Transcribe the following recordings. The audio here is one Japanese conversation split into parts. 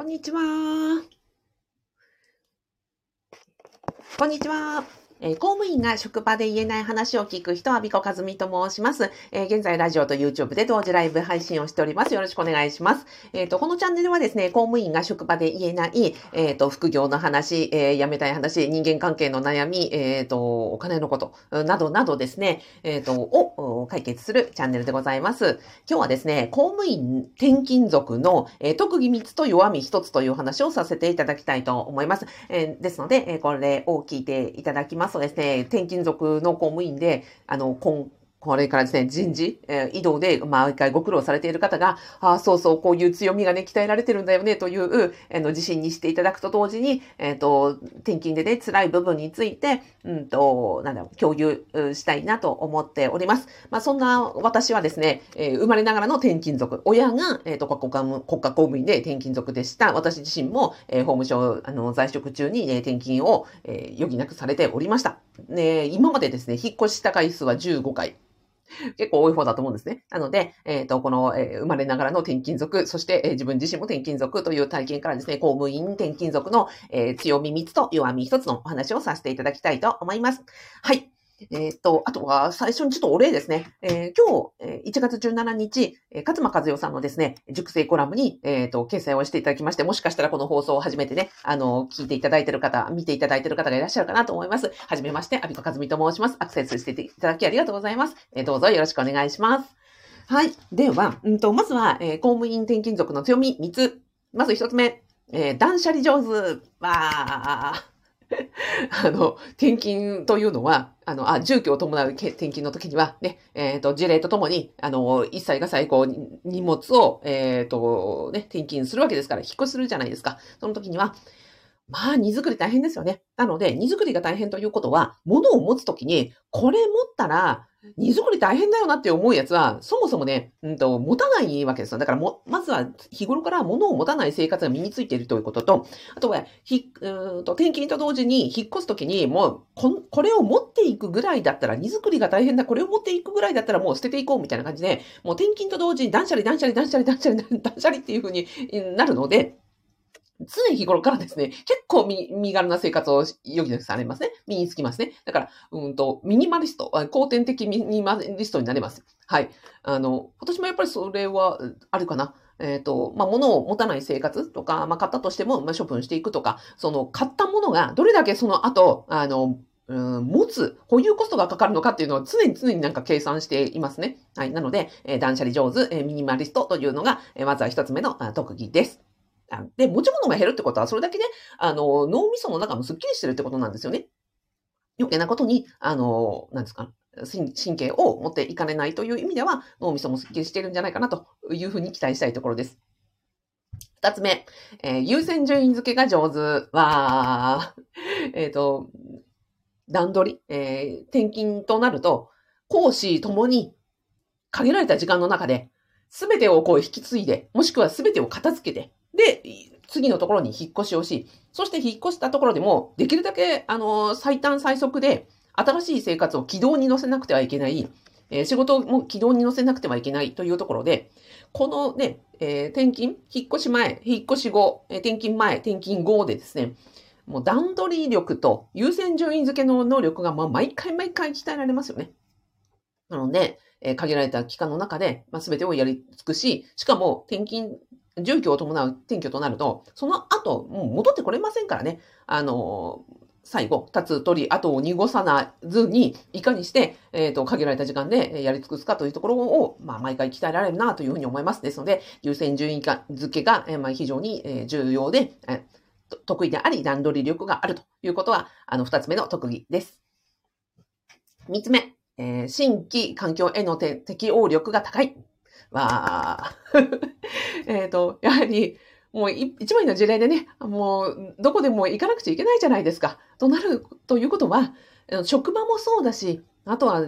こんにちは。こんにちは。えー、公務員が職場で言えない話を聞く人、阿比子和美と申します。えー、現在、ラジオと YouTube で同時ライブ配信をしております。よろしくお願いします。えっ、ー、と、このチャンネルはですね、公務員が職場で言えない、えっ、と、副業の話、え辞めたい話、人間関係の悩み、えっ、と、お金のこと、などなどですね、えっ、と、を解決するチャンネルでございます。今日はですね、公務員転勤族の、え特技3つと弱み1つという話をさせていただきたいと思います。えですので、えこれを聞いていただきますそうですね、転勤族の公務員で、あの、今これからですね、人事、えー、移動で毎回ご苦労されている方が、ああ、そうそう、こういう強みがね、鍛えられてるんだよね、という、えー、の自信にしていただくと同時に、えっ、ー、と、転勤でね、辛い部分について、うんと、なんだろう、共有したいなと思っております。まあ、そんな私はですね、えー、生まれながらの転勤族、親が、えっ、ー、と国家、国家公務員で転勤族でした。私自身も、えー、法務省、あの、在職中に、ね、転勤を、えー、余儀なくされておりました。ね、今までですね、引っ越した回数は15回。結構多い方だと思うんですね。なので、えっ、ー、と、この、えー、生まれながらの転勤族、そして、えー、自分自身も転勤族という体験からですね、公務員転勤族の、え強み3つと弱み1つのお話をさせていただきたいと思います。はい。えっ、と、あとは最初にちょっとお礼ですね。えー、今日、えー、1月17日、えー、勝間和代さんのですね、熟成コラムに、えっ、と、掲載をしていただきまして、もしかしたらこの放送を初めてね、あの、聞いていただいている方、見ていただいている方がいらっしゃるかなと思います。はじめまして、阿比子和美と申します。アクセスしていただきありがとうございます。えどうぞよろしくお願いします。はい。では、うんと、まずは、え公務員転勤族の強み3つ。まず1つ目、え断捨離上手。わー。あの、転勤というのは、あの、あ、住居を伴う転勤の時には、ね、えっ、ー、と、事例とともに、あの、一切が最高に荷物を、えっ、ー、と、ね、転勤するわけですから、引っ越しするじゃないですか。その時には、まあ、荷造り大変ですよね。なので、荷造りが大変ということは、物を持つときに、これ持ったら、荷造り大変だよなって思うやつは、そもそもね、うんと、持たないわけですよ。だからも、まずは日頃から物を持たない生活が身についているということと、あとは、ひ、うんと、転勤と同時に引っ越すときに、もうこ、これを持っていくぐらいだったら、荷造りが大変だ、これを持っていくぐらいだったらもう捨てていこうみたいな感じで、もう転勤と同時に断捨離、断捨離、断捨離、断捨離、断捨離っていう風になるので、常日頃からですね、結構身軽な生活を余儀なくされますね。身につきますね。だから、うんと、ミニマリスト、後天的ミニマリストになれます。はい。あの、今年もやっぱりそれはあるかな。えっ、ー、と、まあ、物を持たない生活とか、まあ、買ったとしても、ま、処分していくとか、その、買ったものがどれだけその後、あの、うん、持つ、保有コストがかかるのかっていうのは常に常になんか計算していますね。はい。なので、えー、断捨離上手、えー、ミニマリストというのが、えー、まずは一つ目の特技です。で、持ち物が減るってことは、それだけね、あの、脳みその中もスッキリしてるってことなんですよね。余計なことに、あの、なんですか、神経を持っていかれないという意味では、脳みそもスッキリしてるんじゃないかなというふうに期待したいところです。二つ目、えー、優先順位付けが上手は、えっ、ー、と、段取り、えー、転勤となると、講師ともに限られた時間の中で、すべてをこう引き継いで、もしくはすべてを片付けて、で、次のところに引っ越しをし、そして引っ越したところでも、できるだけ、あの、最短最速で、新しい生活を軌道に乗せなくてはいけない、えー、仕事も軌道に乗せなくてはいけないというところで、このね、えー、転勤、引っ越し前、引っ越し後、えー、転勤前、転勤後でですね、もう段取り力と優先順位付けの能力が、まあ、毎回毎回鍛えられますよね。なので、え、限られた期間の中で、まあ、全てをやり尽くし、しかも転勤住居を伴う転居となると、その後、もう戻ってこれませんからね。あの、最後、立つ鳥、後を濁さなずに、いかにして、えっ、ー、と、限られた時間でやり尽くすかというところを、まあ、毎回鍛えられるなというふうに思います。ですので、優先順位付けが、えー、まあ、非常に、重要で、えー、得意であり、段取り力があるということは、あの、二つ目の特技です。三つ目、えー、新規環境への適応力が高い。は、えっと、やはり、もう一枚の事例でね、もうどこでも行かなくちゃいけないじゃないですか。となるということは、職場もそうだし、あとは、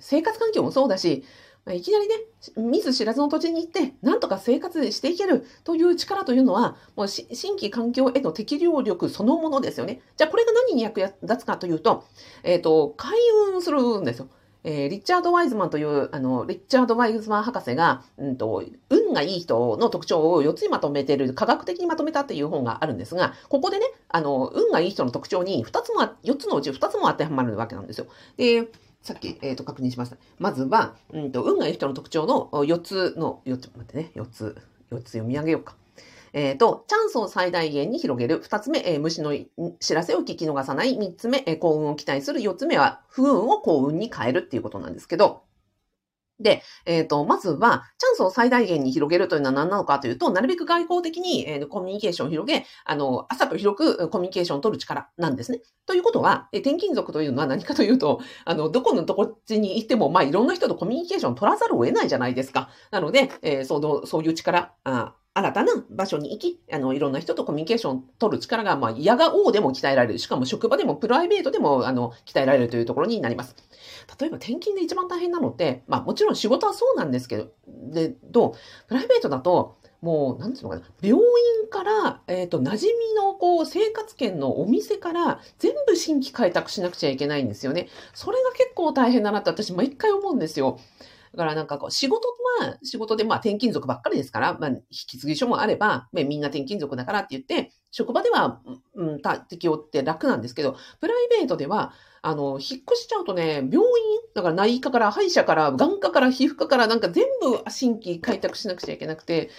生活環境もそうだし、いきなりね、見ず知らずの土地に行って、なんとか生活していけるという力というのは、もう新規環境への適量力そのものですよね。じゃあこれが何に役立つかというと、えっ、ー、と、開運するんですよ。えー、リチャード・ワイズマンという、あの、リッチャード・ワイズマン博士が、うんと、運がいい人の特徴を4つにまとめてる、科学的にまとめたっていう本があるんですが、ここでね、あの、運がいい人の特徴に2つも、4つのうち2つも当てはまるわけなんですよ。で、さっき、えっ、ー、と、確認しました。まずは、うんと、運がいい人の特徴の4つの、4つ、待ってね、4つ、4つ読み上げようか。えっ、ー、と、チャンスを最大限に広げる。二つ目、えー、虫の知らせを聞き逃さない。三つ目、えー、幸運を期待する。四つ目は、不運を幸運に変えるっていうことなんですけど、で、えっ、ー、と、まずは、チャンスを最大限に広げるというのは何なのかというと、なるべく外交的に、えー、コミュニケーションを広げ、あの、浅く広くコミュニケーションを取る力なんですね。ということは、えー、転勤族というのは何かというと、あの、どこのとこっちに行っても、まあ、いろんな人とコミュニケーションを取らざるを得ないじゃないですか。なので、えー、その、そういう力、あ新たな場所に行き、あの、いろんな人とコミュニケーションを取る力が、まあ、矢が王でも鍛えられる。しかも職場でもプライベートでも、あの、鍛えられるというところになります。例えば転勤で一番大変なのって、まあ、もちろん仕事はそうなんですけど、で、どう？プライベートだと、もう、なんていうのかな、病院から、えっ、ー、と、馴染みの、こう、生活圏のお店から、全部新規開拓しなくちゃいけないんですよね。それが結構大変だなって私、毎回思うんですよ。だからなんかこう、仕事は仕事でまあ転勤族ばっかりですから、まあ、引き継ぎ書もあれば、まあ、みんな転勤族だからって言って、職場では、うん、適用って楽なんですけど、プライベートでは、あの、引っ越しちゃうとね、病院、だから内科から歯医者から、眼科から皮膚科からなんか全部新規開拓しなくちゃいけなくて、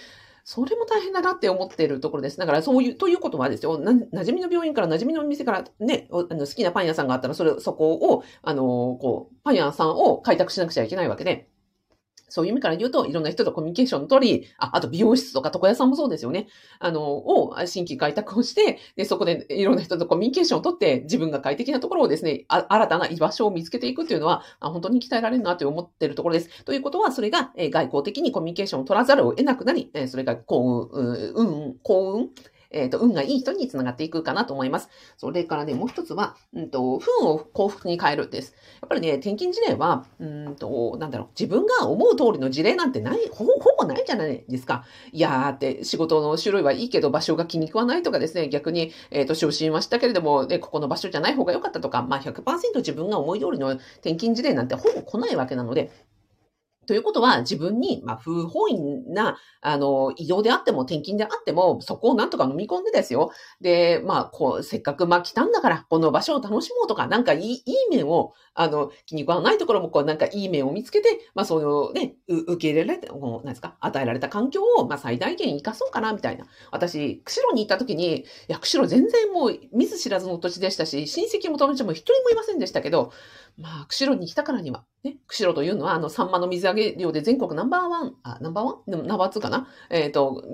それも大変だなって思っているところです。だからそういう、ということはですよ、な馴染みの病院から馴染みの店からね、あの好きなパン屋さんがあったら、それ、そこを、あの、こう、パン屋さんを開拓しなくちゃいけないわけで、そういう意味から言うと、いろんな人とコミュニケーションを取り、あ、あと美容室とか床屋さんもそうですよね。あの、を新規開拓をして、で、そこでいろんな人とコミュニケーションを取って、自分が快適なところをですね、あ新たな居場所を見つけていくっていうのは、あ本当に鍛えられるなと思っているところです。ということは、それが、え外交的にコミュニケーションを取らざるを得なくなり、えそれが幸運、運、幸運、えっ、ー、と、運がいい人につながっていくかなと思います。それからね、もう一つは、うんと、不運を幸福に変えるです。やっぱりね、転勤事例は、うんと、なんだろう、自分が思う通りの事例なんてない、ほぼ、ないじゃないですか。いやーって仕事の種類はいいけど場所が気に食わないとかですね、逆に、えっ、ー、と、昇進はしたけれども、ね、ここの場所じゃない方が良かったとか、まあ100%自分が思い通りの転勤事例なんてほぼ来ないわけなので、ということは、自分に、まあ、不本意な、あの、移動であっても、転勤であっても、そこをなんとか飲み込んでですよ。で、まあ、こう、せっかく、まあ、来たんだから、この場所を楽しもうとか、なんかいい、いい面を、あの、気に食わないところも、こう、なんかいい面を見つけて、まあ、そのね、受け入れられて、こう、なんですか、与えられた環境を、まあ、最大限活かそうかな、みたいな。私、釧路に行った時に、いや、釧路全然もう、見ず知らずの土地でしたし、親戚も友達も一人もいませんでしたけど、まあ、釧路に来たからには、ね、釧路というのは、あの、サンマの水揚げ量で全国ナンバーワン、あ、ナンバーワン？ナンバーツーかな？えっ、ー、と、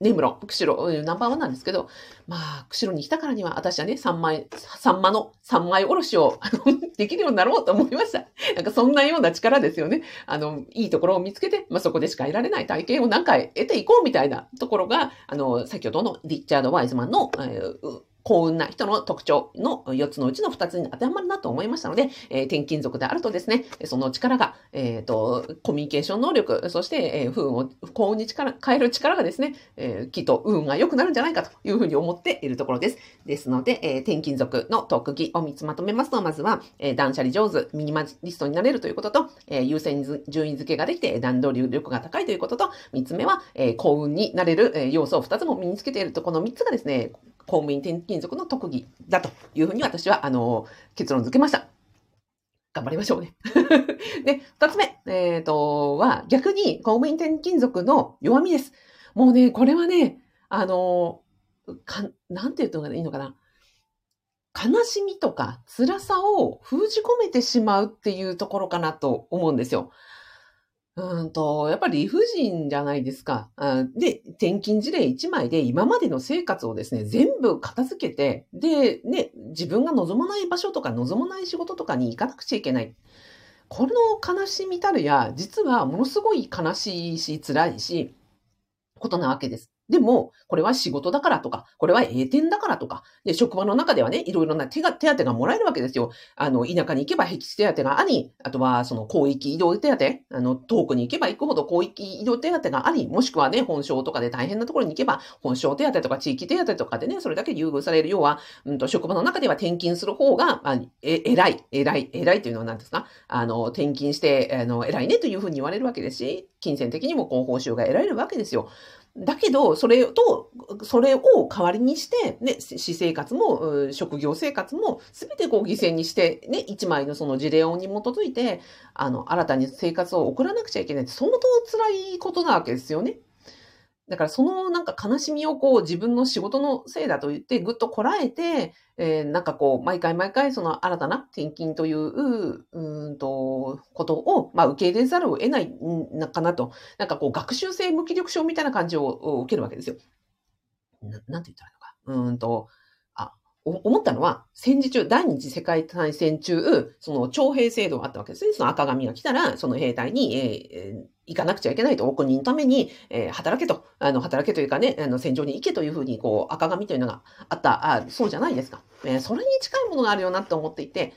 根室、釧路、ナンバーワンなんですけど、まあ、釧路に来たからには、私はね、三枚、サンマの三枚おろしを、あの、できるようになろうと思いました。なんかそんなような力ですよね。あの、いいところを見つけて、まあそこでしか得られない体験を何回得ていこうみたいなところが、あの、先ほどのリッチャード・ワイズマンの、えー幸運な人の特徴の4つのうちの2つに当てはまるなと思いましたので、えー、転勤族であるとですね、その力が、えっ、ー、と、コミュニケーション能力、そして、えー、不運を幸運に力変える力がですね、えー、きっと運が良くなるんじゃないかというふうに思っているところです。ですので、えー、転勤族の特技を3つまとめますと、まずは、えー、断捨離上手、ミニマリストになれるということと、えー、優先順位付けができて段取り力が高いということと、3つ目は、えー、幸運になれる、要素を2つも身につけていると、この3つがですね、公務員転勤族の特技だというふうに私は、あの、結論付けました。頑張りましょうね。で、二つ目、えっ、ー、と、は、逆に公務員転勤族の弱みです。もうね、これはね、あの、か、なんて言うのがいいのかな。悲しみとか辛さを封じ込めてしまうっていうところかなと思うんですよ。うんと、やっぱり理不尽じゃないですか。で、転勤事例1枚で今までの生活をですね、全部片付けて、で、ね、自分が望まない場所とか望まない仕事とかに行かなくちゃいけない。この悲しみたるや、実はものすごい悲しいし、辛いし、ことなわけです。でも、これは仕事だからとか、これは栄転だからとか、で、職場の中ではね、いろいろな手が、手当がもらえるわけですよ。あの、田舎に行けば僻地手当があり、あとは、その、広域移動手当、あの、遠くに行けば行くほど広域移動手当があり、もしくはね、本省とかで大変なところに行けば、本省手当とか地域手当とかでね、それだけ優遇される。要は、うんと、職場の中では転勤する方が、まあ、え、偉い、偉い、偉いというのは何ですか？あの、転勤して、あの、偉いねというふうに言われるわけですし、金銭的にもこう報酬が得られるわけですよ。だけど、それと、それを代わりにして、ね、私生活も、職業生活も、すべてこう犠牲にして、ね、一枚のその事例音に基づいて、あの、新たに生活を送らなくちゃいけない、相当辛いことなわけですよね。だからそのなんか悲しみをこう自分の仕事のせいだと言ってぐっとこらえて、えー、なんかこう毎回毎回その新たな転勤という、うんと、ことを、まあ、受け入れざるを得ないのかなと。なんかこう学習性無気力症みたいな感じを受けるわけですよ。ななんて言ったらいいのか。うんと、思ったのは、戦時中、第二次世界大戦中、その徴兵制度があったわけですね。その赤紙が来たら、その兵隊に、えー、行かなくちゃいけないと、お国のために、えー、働けと、あの、働けというかね、あの、戦場に行けというふうに、こう、赤紙というのがあった、あそうじゃないですか。えー、それに近いものがあるよなって思っていて、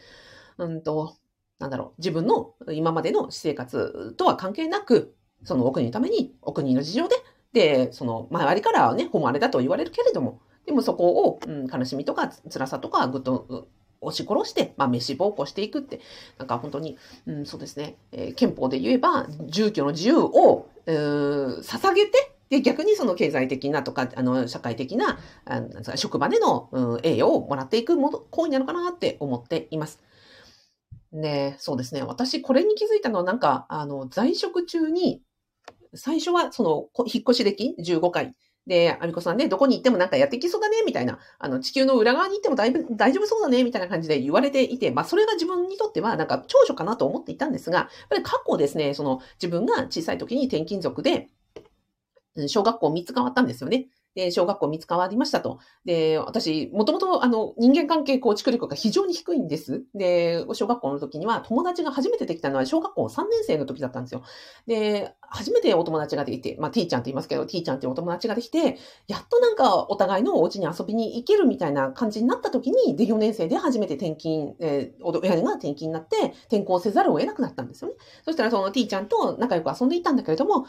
うんと、なんだろう、自分の今までの私生活とは関係なく、そのお国のために、お国の事情で、で、その、周りからはね、誉れだと言われるけれども、でもそこを、うん、悲しみとか辛さとかぐっと押し殺して、まあ、飯暴行していくって、なんか本当に、うん、そうですね、えー、憲法で言えば、住居の自由を、えー、捧げて、で、逆にその経済的なとか、あの、社会的な、あの職場での、うん、栄誉をもらっていくも行為なのかなって思っています。ねそうですね。私、これに気づいたのは、なんか、あの、在職中に、最初は、その、引っ越し歴15回で、アミコさんね、どこに行ってもなんかやってきそうだね、みたいな、あの、地球の裏側に行ってもだいぶ大丈夫そうだね、みたいな感じで言われていて、まあ、それが自分にとってはなんか長所かなと思っていたんですが、やっぱり過去ですね、その、自分が小さい時に転勤族で、小学校3つ変わったんですよね。で、小学校見つかりましたと。で、私、もともと、あの、人間関係構築力が非常に低いんです。で、小学校の時には友達が初めてできたのは小学校3年生の時だったんですよ。で、初めてお友達ができて、まあ、T ちゃんって言いますけど、T ちゃんってお友達ができて、やっとなんかお互いのお家に遊びに行けるみたいな感じになった時に、で、4年生で初めて転勤、えー、親が転勤になって、転校せざるを得なくなったんですよね。そしたらその T ちゃんと仲良く遊んでいたんだけれども、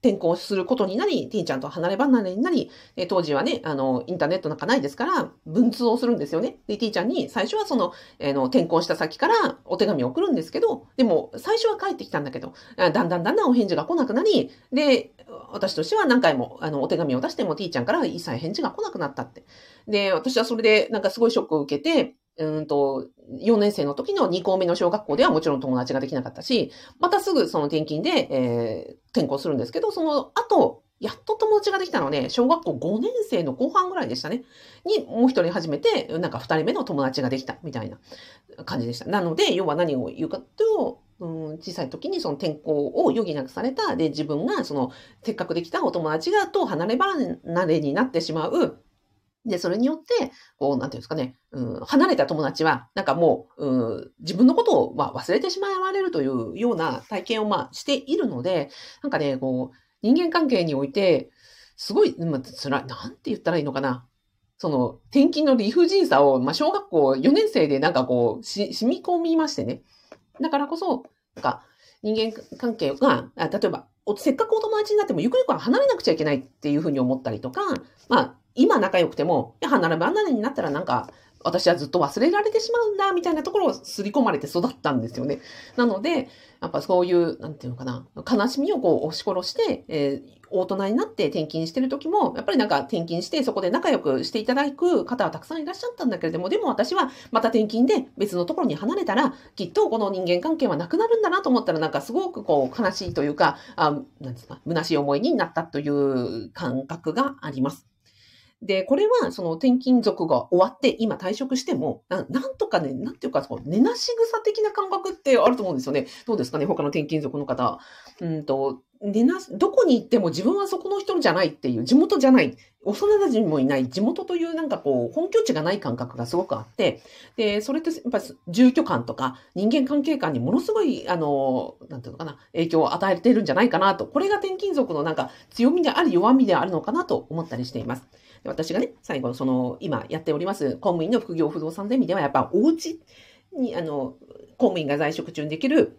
転校することになり、ティーちゃんと離れ離れになり、え当時はね、あの、インターネットなんかないですから、文通をするんですよね。で、ティーちゃんに最初はその、えー、の、転校した先からお手紙を送るんですけど、でも、最初は帰ってきたんだけど、だんだんだんだんお返事が来なくなり、で、私としては何回も、あの、お手紙を出してもティーちゃんから一切返事が来なくなったって。で、私はそれで、なんかすごいショックを受けて、うんと、4年生の時の2校目の小学校ではもちろん友達ができなかったし、またすぐその転勤で、えー、転校するんですけど、その後、やっと友達ができたので、小学校5年生の後半ぐらいでしたね。に、もう一人初めて、なんか2人目の友達ができたみたいな感じでした。なので、要は何を言うかと、うん、小さい時にその転校を余儀なくされた、で、自分がその、せっかくできたお友達がと離れ離れになってしまう、で、それによって、こう、なんていうんですかね、うん、離れた友達は、なんかもう、うん、自分のことを、まあ、忘れてしまわれるというような体験を、まあ、しているので、なんかね、こう、人間関係において、すごい、まあ、つらい、なんて言ったらいいのかな。その、転勤の理不尽さを、まあ、小学校4年生でなんかこう、し、染み込みましてね。だからこそ、なんか、人間関係が、例えば、せっかくお友達になっても、ゆくゆくは離れなくちゃいけないっていうふうに思ったりとか、まあ、今仲良くても、いや、離れ離れになったらなんか、私はずっと忘れられてしまうんだ、みたいなところを刷り込まれて育ったんですよね。なので、やっぱそういう、なんていうのかな、悲しみをこう押し殺して、えー、大人になって転勤してる時も、やっぱりなんか転勤してそこで仲良くしていただく方はたくさんいらっしゃったんだけれども、でも私はまた転勤で別のところに離れたら、きっとこの人間関係はなくなるんだなと思ったら、なんかすごくこう悲しいというか、あなんですか、虚しい思いになったという感覚があります。で、これは、その転勤族が終わって、今退職しても、ななんとかね、なんていうか、その寝なし草的な感覚ってあると思うんですよね。どうですかね他の転勤族の方。うんと、でな、どこに行っても自分はそこの人じゃないっていう、地元じゃない、幼馴染もいない。地元というなんかこう、本拠地がない感覚がすごくあって、で、それってやっぱり住居感とか人間関係感にものすごい、あの、なんていうのかな、影響を与えているんじゃないかなと、これが転勤族のなんか強みであり弱みであるのかなと思ったりしています。で私がね、最後、その、今やっております公務員の副業不動産ゼミでは、やっぱお家に、あの、公務員が在職中にできる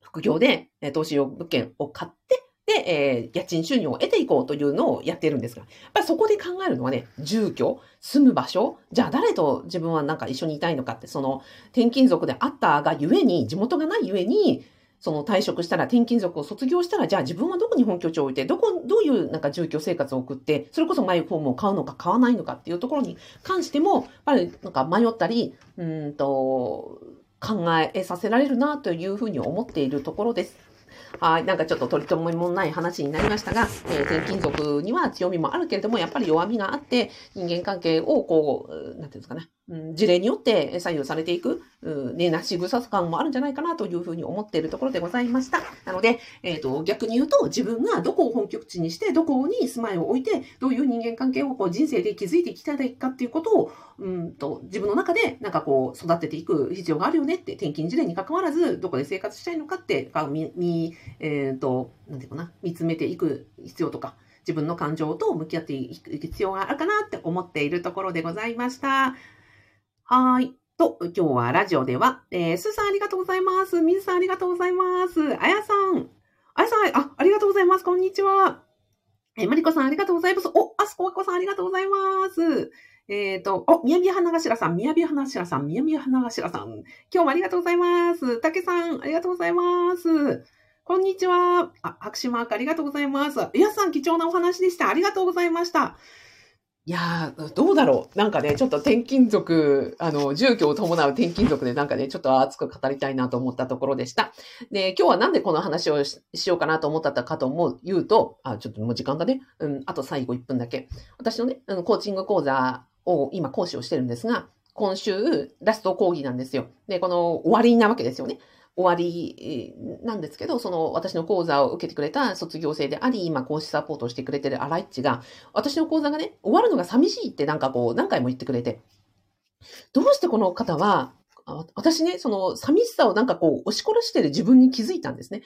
副業で、え投資用物件を買って、で、えー、家賃収入を得ていこうというのをやっているんですが、やっぱりそこで考えるのはね、住居、住む場所、じゃあ誰と自分はなんか一緒にいたいのかって、その転勤族であったがゆえに、地元がないゆえに、その退職したら、転勤族を卒業したら、じゃあ自分はどこに本拠地を置いて、どこ、どういうなんか住居生活を送って、それこそマイホームを買うのか買わないのかっていうところに関しても、やっぱりなんか迷ったり、うんと、考えさせられるなというふうに思っているところです。はい。なんかちょっと取り留めもない話になりましたが、えー、転勤族には強みもあるけれども、やっぱり弱みがあって、人間関係をこう、なんていうんですかね、うん、事例によって左右されていく、うん、ね、なし草感もあるんじゃないかなというふうに思っているところでございました。なので、えっ、ー、と、逆に言うと、自分がどこを本拠地にして、どこに住まいを置いて、どういう人間関係をこう人生で築いていきたいかっていうことを、うんと、自分の中でなんかこう、育てていく必要があるよねって、転勤事例に関わらず、どこで生活したいのかって、み、み、えっ、ー、と、なんていうかな、見つめていく必要とか、自分の感情と向き合っていく必要があるかなって思っているところでございました。はい。と、今日はラジオでは、えー、スーさんありがとうございます。ミズさんありがとうございます。あやさん。あやさん、あ、ありがとうございます。こんにちは。えー、まりこさんありがとうございます。お、あすこわこさんありがとうございます。えっ、ー、と、お、みやびや花頭さん、みやびや花頭さん、みやびや花頭さん。今日もありがとうございます。たけさん、ありがとうございます。こんにちは。あ、拍手マークありがとうございます。やさん、貴重なお話でした。ありがとうございました。いやー、どうだろう。なんかね、ちょっと転勤族、あの、住居を伴う転勤族でなんかね、ちょっと熱く語りたいなと思ったところでした。で、今日はなんでこの話をしようかなと思ったかと思う、言うと、あ、ちょっともう時間だね。うん、あと最後1分だけ。私のね、コーチング講座を今講師をしてるんですが、今週ラスト講義なんですよ。で、この終わりなわけですよね。終わりなんですけど、その私の講座を受けてくれた卒業生であり、今講師サポートをしてくれてる荒井っちが、私の講座がね、終わるのが寂しいってなんかこう何回も言ってくれて、どうしてこの方は、私ね、その寂しさをなんかこう押し殺してる自分に気づいたんですね。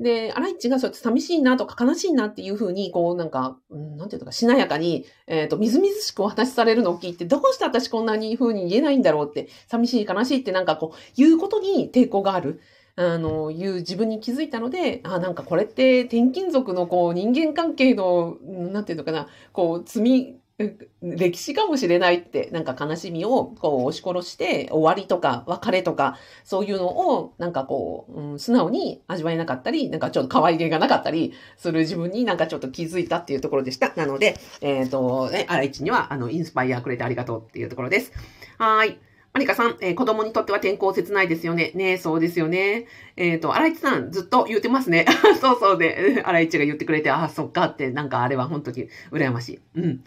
で、アライチがそうやって寂しいなとか悲しいなっていうふうに、こうなんか、うん、なんていうのか、しなやかに、えっ、ー、と、みずみずしくお話しされるのを聞いて、どうして私こんなにふうに言えないんだろうって、寂しい悲しいってなんかこう、言うことに抵抗がある。あの、いう自分に気づいたので、あ、なんかこれって転勤族のこう人間関係の、なんていうのかな、こう積み、歴史かもしれないって、なんか悲しみをこう押し殺して、終わりとか別れとか、そういうのをなんかこう、うん、素直に味わえなかったり、なんかちょっと可愛げがなかったりする自分になんかちょっと気づいたっていうところでした。なので、えっ、ー、と、ね、あらいちには、あの、インスパイアくれてありがとうっていうところです。はい。マリカさん、えー、子供にとっては転校切ないですよね。ねそうですよね。えっ、ー、と、荒市さん、ずっと言ってますね。そうそうで、荒市が言ってくれて、あ、そっかって、なんかあれは本当に羨ましい。うん。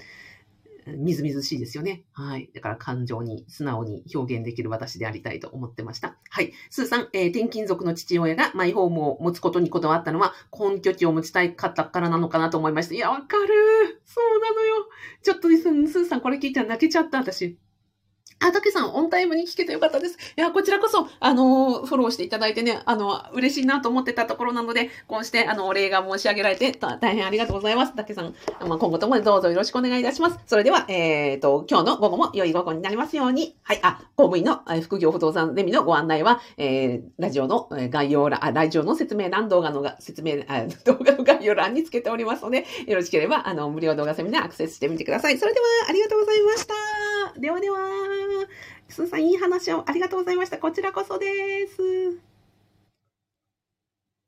みずみずしいですよね。はい。だから感情に素直に表現できる私でありたいと思ってました。はい。スーさん、えー、転勤族の父親がマイホームを持つことにこだわったのは、根拠地を持ちたいかったからなのかなと思いました。いや、わかるそうなのよ。ちょっとスーさんこれ聞いたら泣けちゃった、私。あ、たけさん、オンタイムに聞けてよかったです。いや、こちらこそ、あの、フォローしていただいてね、あの、嬉しいなと思ってたところなので、こうして、あの、お礼が申し上げられて、大変ありがとうございます。たけさん、まあ、今後ともどうぞよろしくお願いいたします。それでは、えっ、ー、と、今日の午後も良い午後になりますように。はい、あ、公務員の副業不動産ゼミのご案内は、えー、ラジオの概要欄、あ、ラジオの説明欄、動画の説明、あ動画の概要欄につけておりますので、よろしければ、あの、無料動画セミナーアクセスしてみてください。それでは、ありがとうございました。ではでは。すずさん、いい話をありがとうございました。こちらこそです。